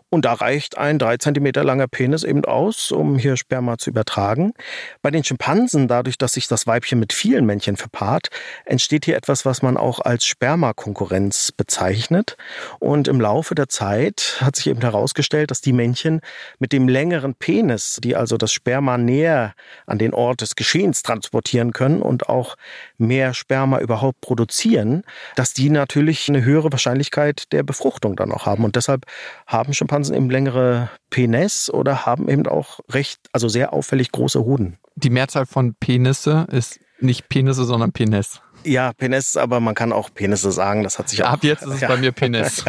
Und da reicht ein drei Zentimeter langer Penis eben aus, um hier Sperma zu übertragen. Bei den Schimpansen, dadurch, dass sich das Weibchen mit vielen Männchen verpaart, entsteht hier etwas, was man auch als Spermakonkurrenz bezeichnet. Und im Laufe der Zeit hat sich eben herausgestellt, dass die Männchen mit dem längeren Penis, die also das Sperma näher an den Ort des Geschehens transportieren können und auch mehr Sperma überhaupt produzieren, dass die natürlich eine höhere Wahrscheinlichkeit der Befruchtung dann auch haben. Und deshalb haben Schimpansen eben längere Penis oder haben eben auch recht, also sehr auffällig große Hoden. Die Mehrzahl von Penisse ist nicht Penisse, sondern Penis. Ja, Penis, aber man kann auch Penisse sagen, das hat sich auch. Ab jetzt ist es ja. bei mir Penis.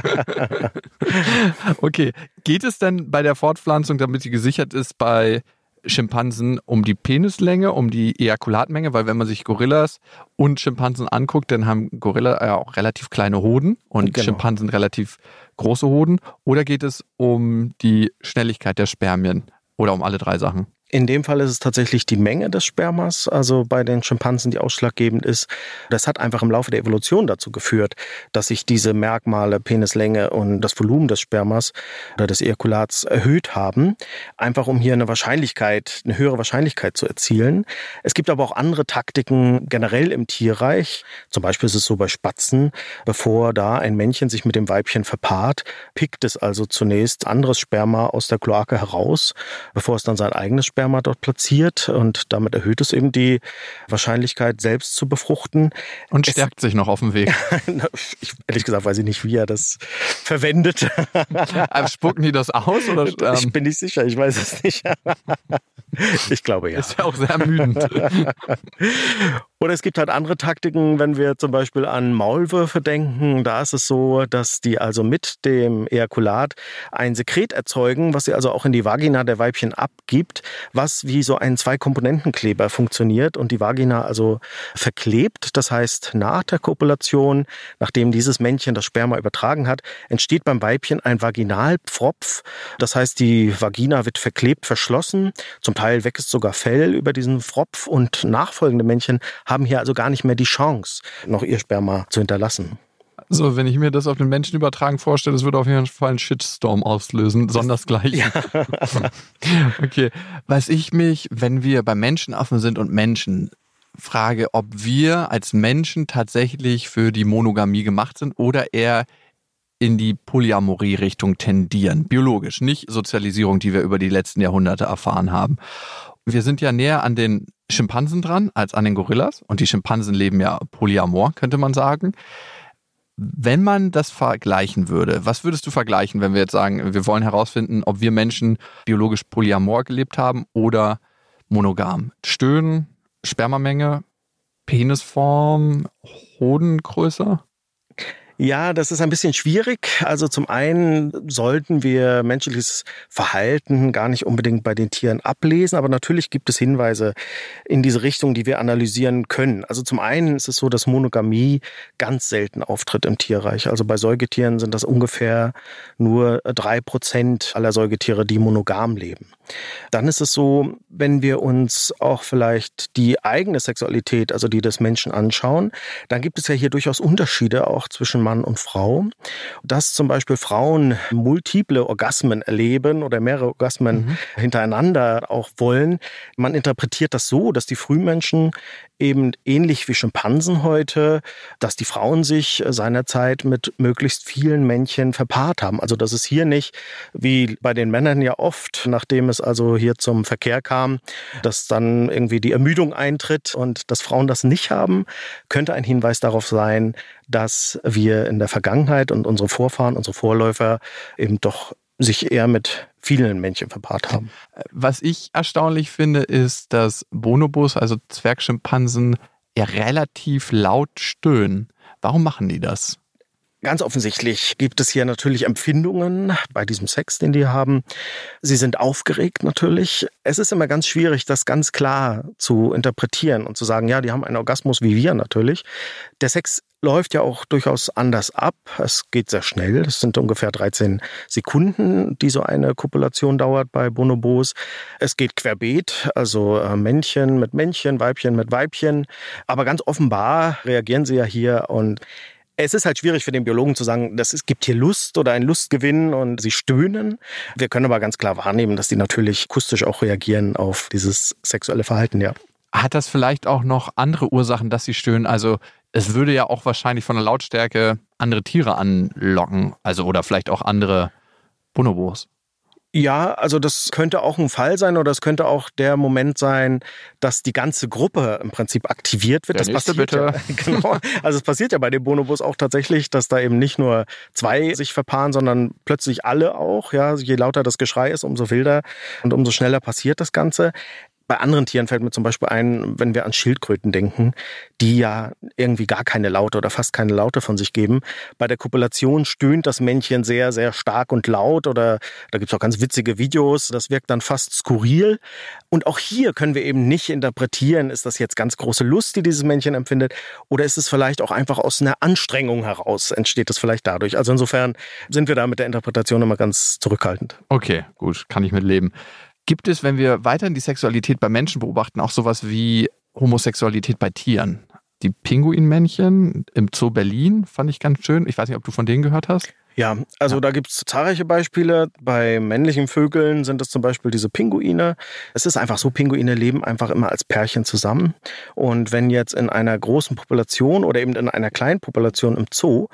okay. Geht es denn bei der Fortpflanzung, damit sie gesichert ist, bei Schimpansen um die Penislänge, um die Ejakulatmenge, weil wenn man sich Gorillas und Schimpansen anguckt, dann haben Gorilla ja auch relativ kleine Hoden und genau. Schimpansen relativ große Hoden. Oder geht es um die Schnelligkeit der Spermien oder um alle drei Sachen? In dem Fall ist es tatsächlich die Menge des Spermas, also bei den Schimpansen, die ausschlaggebend ist. Das hat einfach im Laufe der Evolution dazu geführt, dass sich diese Merkmale Penislänge und das Volumen des Spermas oder des Ejakulats erhöht haben, einfach um hier eine Wahrscheinlichkeit, eine höhere Wahrscheinlichkeit zu erzielen. Es gibt aber auch andere Taktiken generell im Tierreich. Zum Beispiel ist es so bei Spatzen, bevor da ein Männchen sich mit dem Weibchen verpaart, pickt es also zunächst anderes Sperma aus der Kloake heraus, bevor es dann sein eigenes Sperma Sperma dort platziert und damit erhöht es eben die Wahrscheinlichkeit, selbst zu befruchten. Und stärkt es, sich noch auf dem Weg. ich, ehrlich gesagt weiß ich nicht, wie er das verwendet. Spucken die das aus? Oder, ähm? Ich bin nicht sicher, ich weiß es nicht. ich glaube ja. Ist ja auch sehr ermüdend. Oder es gibt halt andere Taktiken, wenn wir zum Beispiel an Maulwürfe denken. Da ist es so, dass die also mit dem Ejakulat ein Sekret erzeugen, was sie also auch in die Vagina der Weibchen abgibt, was wie so ein Zwei-Komponenten-Kleber funktioniert und die Vagina also verklebt. Das heißt, nach der Kopulation, nachdem dieses Männchen das Sperma übertragen hat, entsteht beim Weibchen ein Vaginalpfropf. Das heißt, die Vagina wird verklebt, verschlossen. Zum Teil wächst sogar Fell über diesen Pfropf und nachfolgende Männchen haben hier also gar nicht mehr die Chance, noch ihr Sperma zu hinterlassen. So, wenn ich mir das auf den Menschen übertragen vorstelle, das würde auf jeden Fall einen Shitstorm auslösen, sondersgleichen. Ja. okay. Was ich mich, wenn wir bei Menschenaffen sind und Menschen, frage, ob wir als Menschen tatsächlich für die Monogamie gemacht sind oder eher in die Polyamorie-Richtung tendieren. Biologisch, nicht Sozialisierung, die wir über die letzten Jahrhunderte erfahren haben. Wir sind ja näher an den Schimpansen dran als an den Gorillas und die Schimpansen leben ja polyamor, könnte man sagen. Wenn man das vergleichen würde, was würdest du vergleichen, wenn wir jetzt sagen, wir wollen herausfinden, ob wir Menschen biologisch polyamor gelebt haben oder monogam? Stöhnen, Spermamenge, Penisform, Hodengröße? Ja, das ist ein bisschen schwierig. Also zum einen sollten wir menschliches Verhalten gar nicht unbedingt bei den Tieren ablesen, aber natürlich gibt es Hinweise in diese Richtung, die wir analysieren können. Also zum einen ist es so, dass Monogamie ganz selten auftritt im Tierreich. Also bei Säugetieren sind das ungefähr nur drei Prozent aller Säugetiere, die monogam leben. Dann ist es so, wenn wir uns auch vielleicht die eigene Sexualität, also die des Menschen anschauen, dann gibt es ja hier durchaus Unterschiede auch zwischen Mann und Frau. Dass zum Beispiel Frauen multiple Orgasmen erleben oder mehrere Orgasmen mhm. hintereinander auch wollen. Man interpretiert das so, dass die Frühmenschen eben ähnlich wie Schimpansen heute, dass die Frauen sich seinerzeit mit möglichst vielen Männchen verpaart haben. Also dass es hier nicht, wie bei den Männern ja oft, nachdem es also hier zum Verkehr kam, dass dann irgendwie die Ermüdung eintritt und dass Frauen das nicht haben, könnte ein Hinweis darauf sein, dass wir in der Vergangenheit und unsere Vorfahren, unsere Vorläufer eben doch sich eher mit vielen Männchen verpaart haben. Was ich erstaunlich finde, ist, dass Bonobos, also Zwergschimpansen, ja relativ laut stöhnen. Warum machen die das? Ganz offensichtlich gibt es hier natürlich Empfindungen bei diesem Sex, den die haben. Sie sind aufgeregt natürlich. Es ist immer ganz schwierig, das ganz klar zu interpretieren und zu sagen, ja, die haben einen Orgasmus wie wir natürlich. Der Sex läuft ja auch durchaus anders ab. Es geht sehr schnell. Es sind ungefähr 13 Sekunden, die so eine Kopulation dauert bei Bonobos. Es geht querbeet, also äh, Männchen mit Männchen, Weibchen mit Weibchen. Aber ganz offenbar reagieren sie ja hier und es ist halt schwierig für den Biologen zu sagen, dass es gibt hier Lust oder ein Lustgewinn und sie stöhnen. Wir können aber ganz klar wahrnehmen, dass die natürlich akustisch auch reagieren auf dieses sexuelle Verhalten, ja. Hat das vielleicht auch noch andere Ursachen, dass sie stöhnen? Also es würde ja auch wahrscheinlich von der Lautstärke andere Tiere anlocken, also oder vielleicht auch andere Bonobos. Ja, also das könnte auch ein Fall sein oder es könnte auch der Moment sein, dass die ganze Gruppe im Prinzip aktiviert wird. Der das passiert bitte. Ja, genau. Also es passiert ja bei den Bonobos auch tatsächlich, dass da eben nicht nur zwei sich verpaaren, sondern plötzlich alle auch. Ja, je lauter das Geschrei ist, umso wilder und umso schneller passiert das Ganze. Bei anderen Tieren fällt mir zum Beispiel ein, wenn wir an Schildkröten denken, die ja irgendwie gar keine Laute oder fast keine Laute von sich geben. Bei der Kopulation stöhnt das Männchen sehr, sehr stark und laut oder da gibt's auch ganz witzige Videos. Das wirkt dann fast skurril. Und auch hier können wir eben nicht interpretieren, ist das jetzt ganz große Lust, die dieses Männchen empfindet oder ist es vielleicht auch einfach aus einer Anstrengung heraus, entsteht es vielleicht dadurch. Also insofern sind wir da mit der Interpretation immer ganz zurückhaltend. Okay, gut, kann ich mit leben. Gibt es, wenn wir weiterhin die Sexualität bei Menschen beobachten, auch sowas wie Homosexualität bei Tieren? Die Pinguinmännchen im Zoo Berlin fand ich ganz schön. Ich weiß nicht, ob du von denen gehört hast. Ja, also ja. da gibt es zahlreiche Beispiele. Bei männlichen Vögeln sind es zum Beispiel diese Pinguine. Es ist einfach so, Pinguine leben einfach immer als Pärchen zusammen. Und wenn jetzt in einer großen Population oder eben in einer kleinen Population im Zoo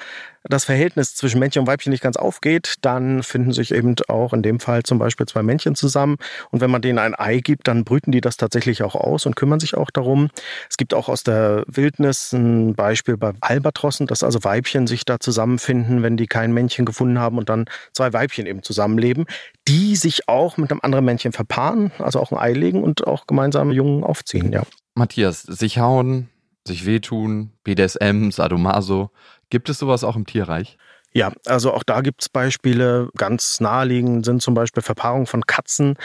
das Verhältnis zwischen Männchen und Weibchen nicht ganz aufgeht, dann finden sich eben auch in dem Fall zum Beispiel zwei Männchen zusammen. Und wenn man denen ein Ei gibt, dann brüten die das tatsächlich auch aus und kümmern sich auch darum. Es gibt auch aus der Wildnis ein Beispiel bei Albatrossen, dass also Weibchen sich da zusammenfinden, wenn die kein Männchen gefunden haben und dann zwei Weibchen eben zusammenleben, die sich auch mit einem anderen Männchen verpaaren, also auch ein Ei legen und auch gemeinsam Jungen aufziehen, ja. Matthias, sich hauen, sich wehtun, BDSM, Sadomaso. Gibt es sowas auch im Tierreich? Ja, also auch da gibt's Beispiele. Ganz naheliegend sind zum Beispiel Verpaarungen von Katzen,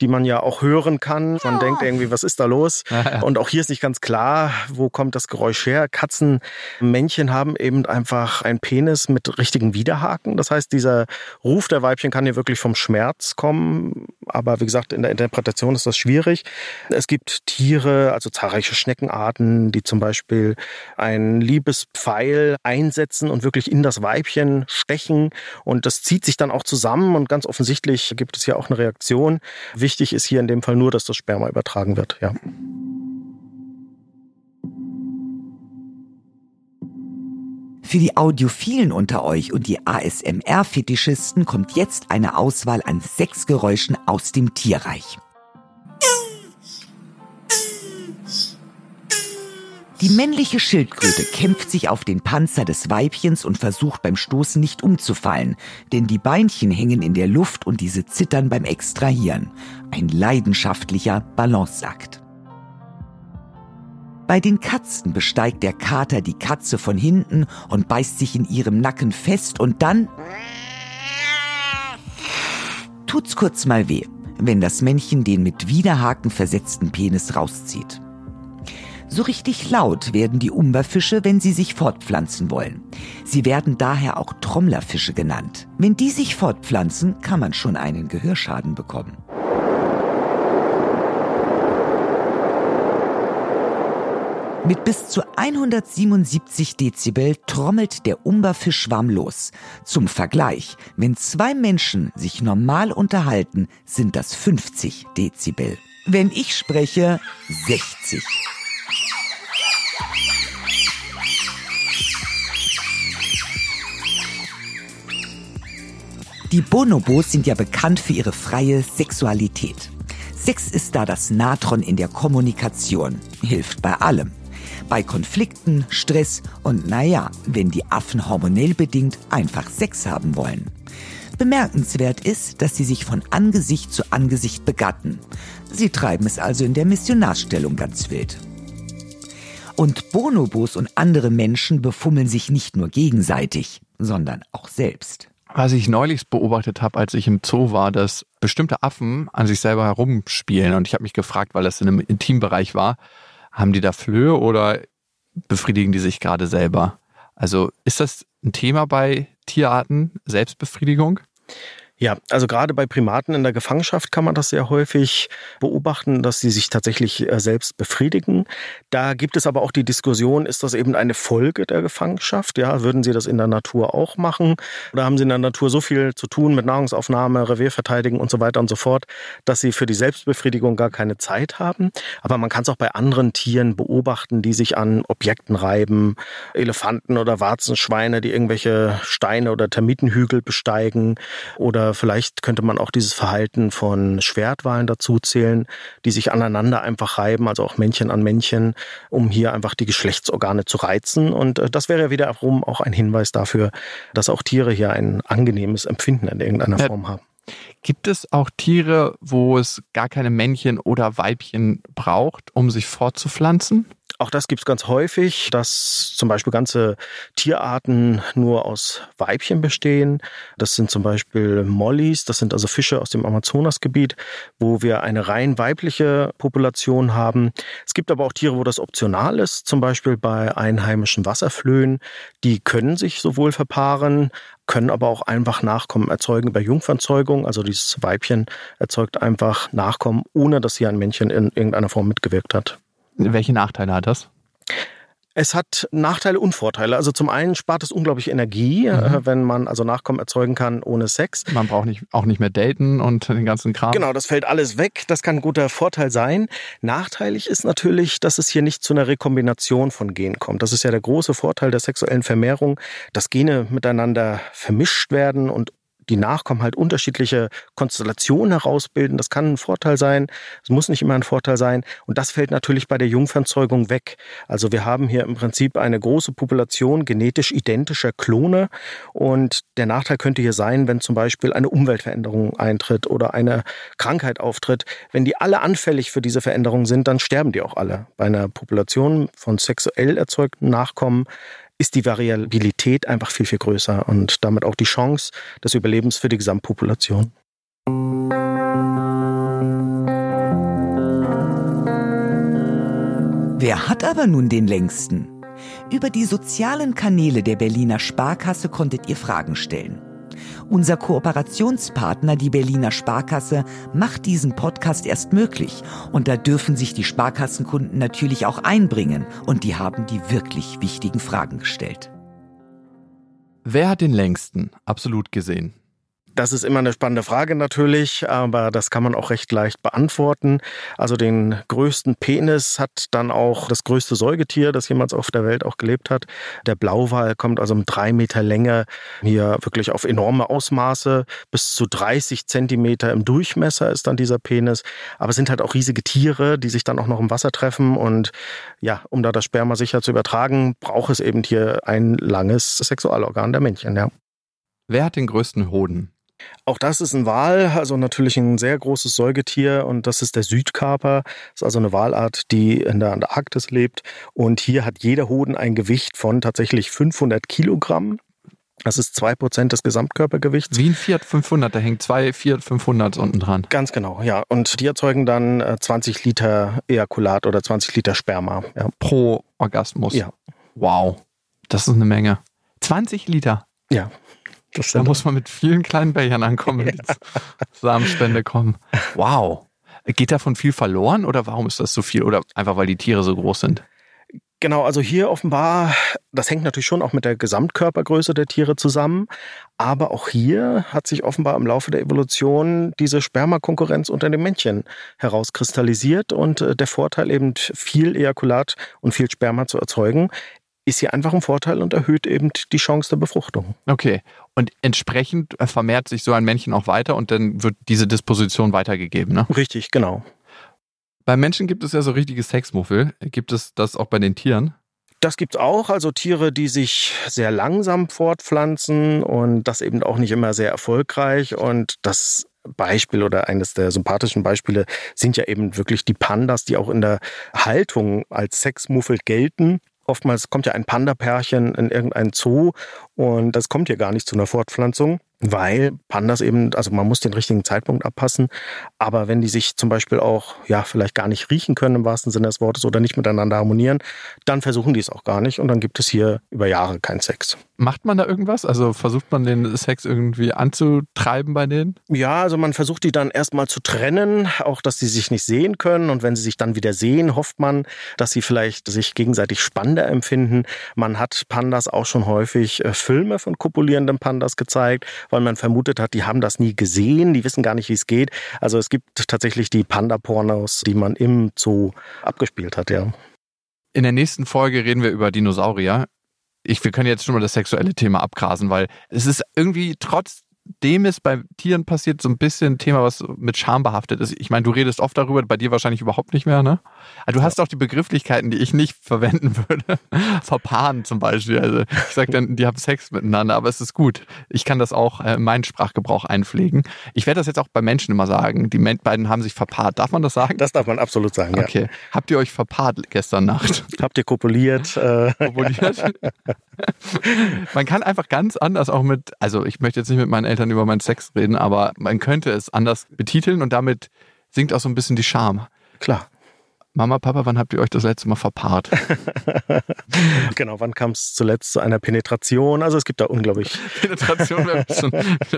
die man ja auch hören kann. Man ja. denkt irgendwie, was ist da los? Ja. Und auch hier ist nicht ganz klar, wo kommt das Geräusch her. Katzenmännchen haben eben einfach einen Penis mit richtigen Widerhaken. Das heißt, dieser Ruf der Weibchen kann hier wirklich vom Schmerz kommen. Aber wie gesagt, in der Interpretation ist das schwierig. Es gibt Tiere, also zahlreiche Schneckenarten, die zum Beispiel einen Liebespfeil einsetzen und wirklich in das Weibchen stechen und das zieht sich dann auch zusammen und ganz offensichtlich gibt es hier auch eine Reaktion. Wichtig ist hier in dem Fall nur, dass das Sperma übertragen wird, ja. Für die Audiophilen unter euch und die ASMR-Fetischisten kommt jetzt eine Auswahl an sechs Geräuschen aus dem Tierreich. Die männliche Schildkröte kämpft sich auf den Panzer des Weibchens und versucht beim Stoßen nicht umzufallen, denn die Beinchen hängen in der Luft und diese zittern beim Extrahieren. Ein leidenschaftlicher Balanceakt. Bei den Katzen besteigt der Kater die Katze von hinten und beißt sich in ihrem Nacken fest und dann tut's kurz mal weh, wenn das Männchen den mit Widerhaken versetzten Penis rauszieht. So richtig laut werden die Umberfische, wenn sie sich fortpflanzen wollen. Sie werden daher auch Trommlerfische genannt. Wenn die sich fortpflanzen, kann man schon einen Gehörschaden bekommen. Mit bis zu 177 Dezibel trommelt der Umberfischschwarm los. Zum Vergleich, wenn zwei Menschen sich normal unterhalten, sind das 50 Dezibel. Wenn ich spreche, 60. Die Bonobos sind ja bekannt für ihre freie Sexualität. Sex ist da das Natron in der Kommunikation, hilft bei allem. Bei Konflikten, Stress und naja, wenn die Affen hormonell bedingt einfach Sex haben wollen. Bemerkenswert ist, dass sie sich von Angesicht zu Angesicht begatten. Sie treiben es also in der Missionarstellung ganz wild. Und Bonobos und andere Menschen befummeln sich nicht nur gegenseitig, sondern auch selbst. Was ich neulich beobachtet habe, als ich im Zoo war, dass bestimmte Affen an sich selber herumspielen. Und ich habe mich gefragt, weil das in einem Intimbereich war, haben die da Flöhe oder befriedigen die sich gerade selber? Also ist das ein Thema bei Tierarten, Selbstbefriedigung? Ja, also gerade bei Primaten in der Gefangenschaft kann man das sehr häufig beobachten, dass sie sich tatsächlich äh, selbst befriedigen. Da gibt es aber auch die Diskussion, ist das eben eine Folge der Gefangenschaft? Ja, würden sie das in der Natur auch machen? Oder haben sie in der Natur so viel zu tun mit Nahrungsaufnahme, Revierverteidigung und so weiter und so fort, dass sie für die Selbstbefriedigung gar keine Zeit haben? Aber man kann es auch bei anderen Tieren beobachten, die sich an Objekten reiben, Elefanten oder Warzenschweine, die irgendwelche Steine oder Termitenhügel besteigen oder vielleicht könnte man auch dieses Verhalten von Schwertwahlen dazu zählen, die sich aneinander einfach reiben, also auch Männchen an Männchen, um hier einfach die Geschlechtsorgane zu reizen. Und äh, das wäre wiederum auch ein Hinweis dafür, dass auch Tiere hier ein angenehmes Empfinden in irgendeiner Form haben. Gibt es auch Tiere, wo es gar keine Männchen oder Weibchen braucht, um sich fortzupflanzen? Auch das gibt's ganz häufig, dass zum Beispiel ganze Tierarten nur aus Weibchen bestehen. Das sind zum Beispiel Mollies, das sind also Fische aus dem Amazonasgebiet, wo wir eine rein weibliche Population haben. Es gibt aber auch Tiere, wo das optional ist, zum Beispiel bei einheimischen Wasserflöhen. Die können sich sowohl verpaaren, können aber auch einfach Nachkommen erzeugen über Jungfernzeugung. Also dieses Weibchen erzeugt einfach Nachkommen, ohne dass hier ein Männchen in irgendeiner Form mitgewirkt hat. Welche Nachteile hat das? Es hat Nachteile und Vorteile. Also zum einen spart es unglaublich Energie, mhm. Äh, wenn man also Nachkommen erzeugen kann ohne Sex. Man braucht nicht, auch nicht mehr daten und den ganzen Kram. Genau, das fällt alles weg. Das kann ein guter Vorteil sein. Nachteilig ist natürlich, dass es hier nicht zu einer Rekombination von Genen kommt. Das ist ja der große Vorteil der sexuellen Vermehrung, dass Gene miteinander vermischt werden und die Nachkommen halt unterschiedliche Konstellationen herausbilden. Das kann ein Vorteil sein, es muss nicht immer ein Vorteil sein. Und das fällt natürlich bei der Jungfernzeugung weg. Also wir haben hier im Prinzip eine große Population genetisch identischer Klone. Und der Nachteil könnte hier sein, wenn zum Beispiel eine Umweltveränderung eintritt oder eine Krankheit auftritt. Wenn die alle anfällig für diese Veränderung sind, dann sterben die auch alle. Bei einer Population von sexuell erzeugten Nachkommen ist die Variabilität einfach viel, viel größer und damit auch die Chance des Überlebens für die Gesamtpopulation. Wer hat aber nun den längsten? Über die sozialen Kanäle der Berliner Sparkasse konntet ihr Fragen stellen. Unser Kooperationspartner, die Berliner Sparkasse, macht diesen Podcast erst möglich. Und da dürfen sich die Sparkassenkunden natürlich auch einbringen. Und die haben die wirklich wichtigen Fragen gestellt. Wer hat den längsten absolut gesehen? Das ist immer eine spannende Frage natürlich, aber das kann man auch recht leicht beantworten. Also den größten Penis hat dann auch das größte Säugetier, das jemals auf der Welt auch gelebt hat. Der Blauwal kommt also um drei Meter Länge hier wirklich auf enorme Ausmaße. Bis zu 30 Zentimeter im Durchmesser ist dann dieser Penis. Aber es sind halt auch riesige Tiere, die sich dann auch noch im Wasser treffen. Und ja, um da das Sperma sicher zu übertragen, braucht es eben hier ein langes Sexualorgan der Männchen. Ja. Wer hat den größten Hoden? Auch das ist ein Wal, also natürlich ein sehr großes Säugetier und das ist der Südkaper. Das ist also eine Walart, die in der Antarktis lebt und hier hat jeder Hoden ein Gewicht von tatsächlich 500 Kilogramm. Das ist zwei Prozent des Gesamtkörpergewichts. Wie ein Fiat 500, da hängt zwei Fiat 500 unten dran. Ganz genau, ja. Und die erzeugen dann 20 äh, Liter Ejakulat oder 20 Liter Sperma. Ja. Pro Orgasmus? Ja. Wow, das ist eine Menge. 20 Liter? Ja. Das da muss man mit vielen kleinen Bechern ankommen, wenn ja. die Samenspende kommen. Wow. Geht davon viel verloren oder warum ist das so viel? Oder einfach weil die Tiere so groß sind? Genau, also hier offenbar, das hängt natürlich schon auch mit der Gesamtkörpergröße der Tiere zusammen, aber auch hier hat sich offenbar im Laufe der Evolution diese Spermakonkurrenz unter den Männchen herauskristallisiert und äh, der Vorteil eben viel Ejakulat und viel Sperma zu erzeugen ist hier einfach ein Vorteil und erhöht eben die Chance der Befruchtung. Okay. Und entsprechend vermehrt sich so ein Männchen auch weiter und dann wird diese Disposition weitergegeben, ne? Richtig, genau. Bei Menschen gibt es ja so richtige Sexmuffel. Gibt es das auch bei den Tieren? Das gibt es auch, also Tiere, die sich sehr langsam fortpflanzen und das eben auch nicht immer sehr erfolgreich. Und das Beispiel oder eines der sympathischen Beispiele sind ja eben wirklich die Pandas, die auch in der Haltung als Sexmuffel gelten. Oftmals kommt ja ein Panda-Pärchen in irgendein Zoo und das kommt hier gar nicht zu einer Fortpflanzung weil Pandas eben, also man muss den richtigen Zeitpunkt abpassen, aber wenn die sich zum Beispiel auch, ja, vielleicht gar nicht riechen können im wahrsten Sinne des Wortes oder nicht miteinander harmonieren, dann versuchen die es auch gar nicht und dann gibt es hier über Jahre keinen Sex. Macht man da irgendwas? Also versucht man den Sex irgendwie anzutreiben bei denen? Ja, also man versucht die dann erstmal zu trennen, auch dass sie sich nicht sehen können und wenn sie sich dann wieder sehen, hofft man, dass sie vielleicht sich gegenseitig spannender empfinden. Man hat Pandas auch schon häufig äh, Filme von kopulierenden Pandas gezeigt, weil man vermutet hat, die haben das nie gesehen, die wissen gar nicht, wie es geht. Also es gibt tatsächlich die Panda-Pornos, die man im Zoo abgespielt hat, ja. In der nächsten Folge reden wir über Dinosaurier. Ich, wir können jetzt schon mal das sexuelle Thema abgrasen, weil es ist irgendwie trotz dem ist bei Tieren passiert so ein bisschen ein Thema, was mit Scham behaftet ist. Ich meine, du redest oft darüber, bei dir wahrscheinlich überhaupt nicht mehr, ne? Aber du hast auch die Begrifflichkeiten, die ich nicht verwenden würde. Verpaaren zum Beispiel. Also ich sage dann, die haben Sex miteinander, aber es ist gut. Ich kann das auch äh, in meinen Sprachgebrauch einpflegen. Ich werde das jetzt auch bei Menschen immer sagen. Die beiden haben sich verpaart. Darf man das sagen? Das darf man absolut sagen, okay. ja. Habt ihr euch verpaart gestern Nacht? Habt ihr kopuliert? Äh, kopuliert? man kann einfach ganz anders auch mit, also ich möchte jetzt nicht mit meinen Eltern über meinen Sex reden, aber man könnte es anders betiteln und damit sinkt auch so ein bisschen die Scham. Klar. Mama, Papa, wann habt ihr euch das letzte Mal verpaart? genau, wann kam es zuletzt zu einer Penetration? Also es gibt da unglaublich. Penetration wäre schon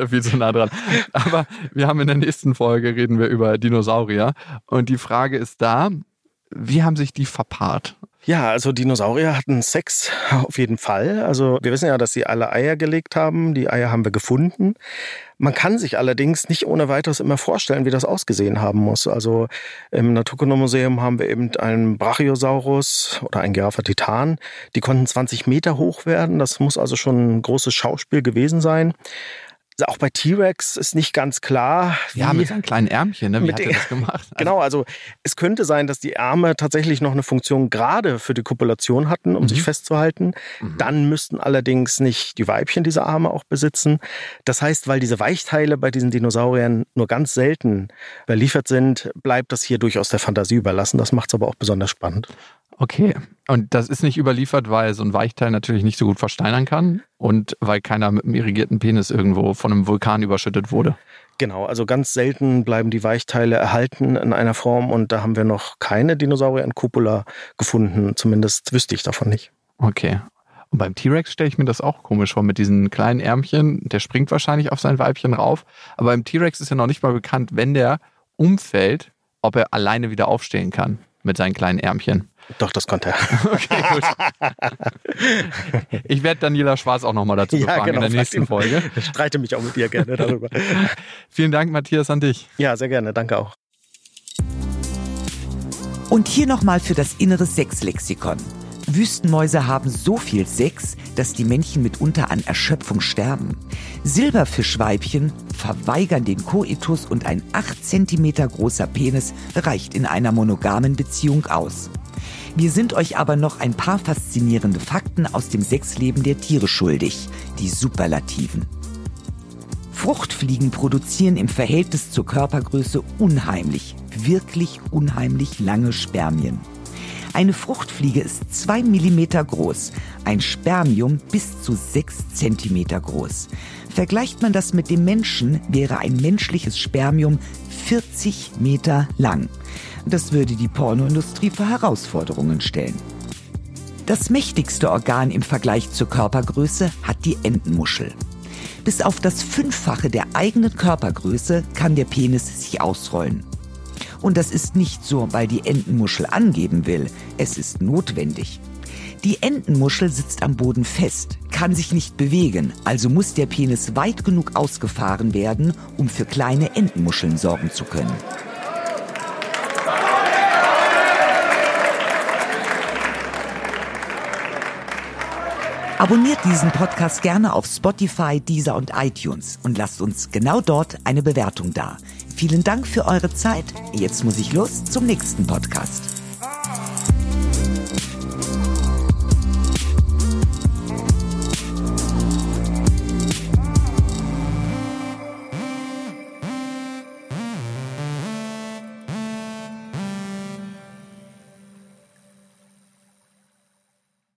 viel zu nah dran. Aber wir haben in der nächsten Folge reden wir über Dinosaurier. Und die Frage ist da, wie haben sich die verpaart? Ja, also Dinosaurier hatten Sex auf jeden Fall. Also wir wissen ja, dass sie alle Eier gelegt haben. Die Eier haben wir gefunden. Man kann sich allerdings nicht ohne weiteres immer vorstellen, wie das ausgesehen haben muss. Also im Naturkundemuseum haben wir eben einen Brachiosaurus oder einen Giraffe Titan. Die konnten 20 Meter hoch werden. Das muss also schon ein großes Schauspiel gewesen sein. Auch bei T-Rex ist nicht ganz klar. Wie ja, mit seinen kleinen Ärmchen, ne? wie hat er das gemacht? Also genau, also es könnte sein, dass die Arme tatsächlich noch eine Funktion gerade für die Kopulation hatten, um mhm. sich festzuhalten. Mhm. Dann müssten allerdings nicht die Weibchen diese Arme auch besitzen. Das heißt, weil diese Weichteile bei diesen Dinosauriern nur ganz selten überliefert sind, bleibt das hier durchaus der Fantasie überlassen. Das macht es aber auch besonders spannend. Okay. Und das ist nicht überliefert, weil so ein Weichteil natürlich nicht so gut versteinern kann und weil keiner mit einem irrigierten Penis irgendwo von einem Vulkan überschüttet wurde. Genau, also ganz selten bleiben die Weichteile erhalten in einer Form und da haben wir noch keine Dinosaurier in Copula gefunden. Zumindest wüsste ich davon nicht. Okay. Und beim T-Rex stelle ich mir das auch komisch vor mit diesen kleinen Ärmchen. Der springt wahrscheinlich auf sein Weibchen rauf. Aber beim T-Rex ist ja noch nicht mal bekannt, wenn der umfällt, ob er alleine wieder aufstehen kann mit seinen kleinen Ärmchen. Doch, das konnte er. Okay, gut. Ich werde Daniela Schwarz auch nochmal dazu ja, befragen genau, in der nächsten ihn. Folge. Ich streite mich auch mit dir gerne darüber. Vielen Dank, Matthias, an dich. Ja, sehr gerne. Danke auch. Und hier nochmal für das innere Sexlexikon. Wüstenmäuse haben so viel Sex, dass die Männchen mitunter an Erschöpfung sterben. Silberfischweibchen verweigern den Koitus und ein 8 cm großer Penis reicht in einer monogamen Beziehung aus. Wir sind euch aber noch ein paar faszinierende Fakten aus dem Sexleben der Tiere schuldig, die Superlativen. Fruchtfliegen produzieren im Verhältnis zur Körpergröße unheimlich, wirklich unheimlich lange Spermien. Eine Fruchtfliege ist zwei Millimeter groß, ein Spermium bis zu sechs Zentimeter groß. Vergleicht man das mit dem Menschen, wäre ein menschliches Spermium 40 Meter lang. Das würde die Pornoindustrie vor Herausforderungen stellen. Das mächtigste Organ im Vergleich zur Körpergröße hat die Entenmuschel. Bis auf das Fünffache der eigenen Körpergröße kann der Penis sich ausrollen. Und das ist nicht so, weil die Entenmuschel angeben will. Es ist notwendig. Die Entenmuschel sitzt am Boden fest, kann sich nicht bewegen, also muss der Penis weit genug ausgefahren werden, um für kleine Entenmuscheln sorgen zu können. Abonniert diesen Podcast gerne auf Spotify, Deezer und iTunes und lasst uns genau dort eine Bewertung da. Vielen Dank für eure Zeit. Jetzt muss ich los zum nächsten Podcast.